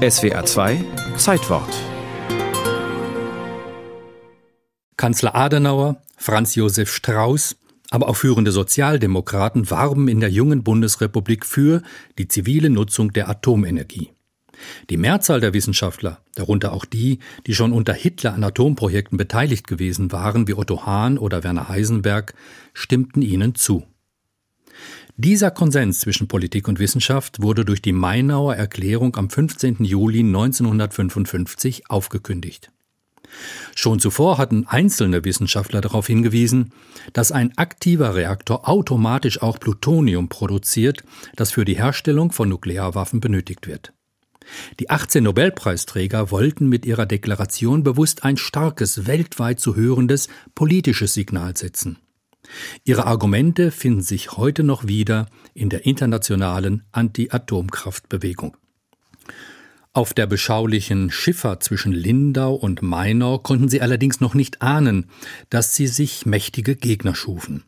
SWR 2 Zeitwort Kanzler Adenauer, Franz Josef Strauß, aber auch führende Sozialdemokraten warben in der jungen Bundesrepublik für die zivile Nutzung der Atomenergie. Die Mehrzahl der Wissenschaftler, darunter auch die, die schon unter Hitler an Atomprojekten beteiligt gewesen waren, wie Otto Hahn oder Werner Heisenberg, stimmten ihnen zu. Dieser Konsens zwischen Politik und Wissenschaft wurde durch die Mainauer Erklärung am 15. Juli 1955 aufgekündigt. Schon zuvor hatten einzelne Wissenschaftler darauf hingewiesen, dass ein aktiver Reaktor automatisch auch Plutonium produziert, das für die Herstellung von Nuklearwaffen benötigt wird. Die 18 Nobelpreisträger wollten mit ihrer Deklaration bewusst ein starkes, weltweit zu hörendes politisches Signal setzen. Ihre Argumente finden sich heute noch wieder in der internationalen Anti-Atomkraftbewegung. Auf der beschaulichen Schifffahrt zwischen Lindau und Mainau konnten sie allerdings noch nicht ahnen, dass sie sich mächtige Gegner schufen.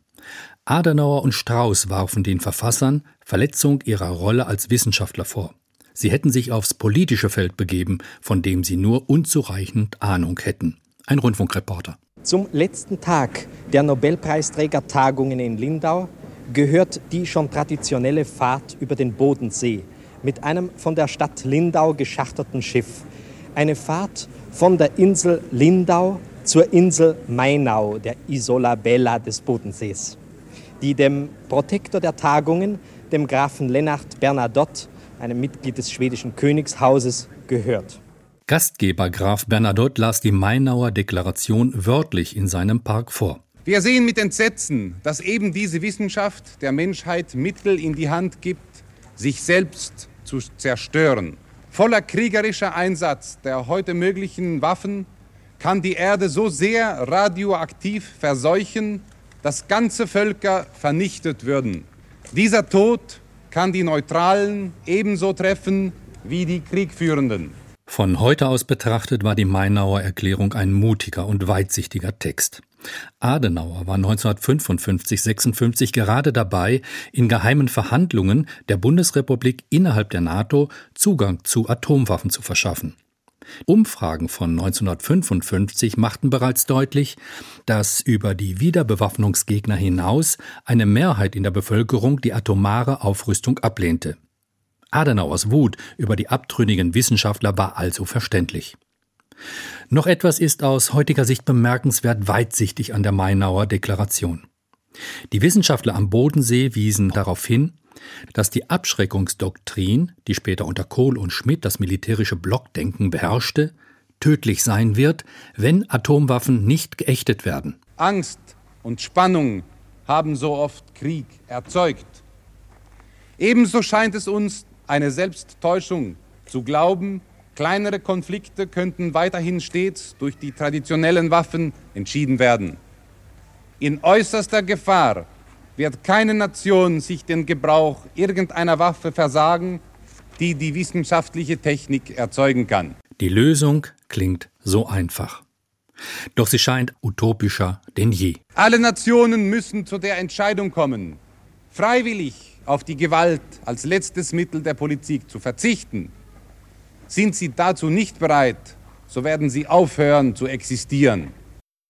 Adenauer und Strauß warfen den Verfassern Verletzung ihrer Rolle als Wissenschaftler vor. Sie hätten sich aufs politische Feld begeben, von dem sie nur unzureichend Ahnung hätten. Ein Rundfunkreporter. Zum letzten Tag der Nobelpreisträgertagungen in Lindau gehört die schon traditionelle Fahrt über den Bodensee mit einem von der Stadt Lindau geschachterten Schiff. Eine Fahrt von der Insel Lindau zur Insel Mainau, der Isola Bella des Bodensees, die dem Protektor der Tagungen, dem Grafen Lennart Bernadotte, einem Mitglied des schwedischen Königshauses, gehört. Gastgeber Graf Bernadotte las die Mainauer Deklaration wörtlich in seinem Park vor. Wir sehen mit Entsetzen, dass eben diese Wissenschaft der Menschheit Mittel in die Hand gibt, sich selbst zu zerstören. Voller kriegerischer Einsatz der heute möglichen Waffen kann die Erde so sehr radioaktiv verseuchen, dass ganze Völker vernichtet würden. Dieser Tod kann die Neutralen ebenso treffen wie die Kriegführenden. Von heute aus betrachtet war die Mainauer Erklärung ein mutiger und weitsichtiger Text. Adenauer war 1955-56 gerade dabei, in geheimen Verhandlungen der Bundesrepublik innerhalb der NATO Zugang zu Atomwaffen zu verschaffen. Umfragen von 1955 machten bereits deutlich, dass über die Wiederbewaffnungsgegner hinaus eine Mehrheit in der Bevölkerung die atomare Aufrüstung ablehnte. Adenauers Wut über die abtrünnigen Wissenschaftler war also verständlich. Noch etwas ist aus heutiger Sicht bemerkenswert weitsichtig an der Mainauer Deklaration. Die Wissenschaftler am Bodensee wiesen darauf hin, dass die Abschreckungsdoktrin, die später unter Kohl und Schmidt das militärische Blockdenken beherrschte, tödlich sein wird, wenn Atomwaffen nicht geächtet werden. Angst und Spannung haben so oft Krieg erzeugt. Ebenso scheint es uns eine Selbsttäuschung zu glauben, kleinere Konflikte könnten weiterhin stets durch die traditionellen Waffen entschieden werden. In äußerster Gefahr wird keine Nation sich den Gebrauch irgendeiner Waffe versagen, die die wissenschaftliche Technik erzeugen kann. Die Lösung klingt so einfach. Doch sie scheint utopischer denn je. Alle Nationen müssen zu der Entscheidung kommen, freiwillig auf die Gewalt als letztes Mittel der Politik zu verzichten. Sind sie dazu nicht bereit, so werden sie aufhören zu existieren.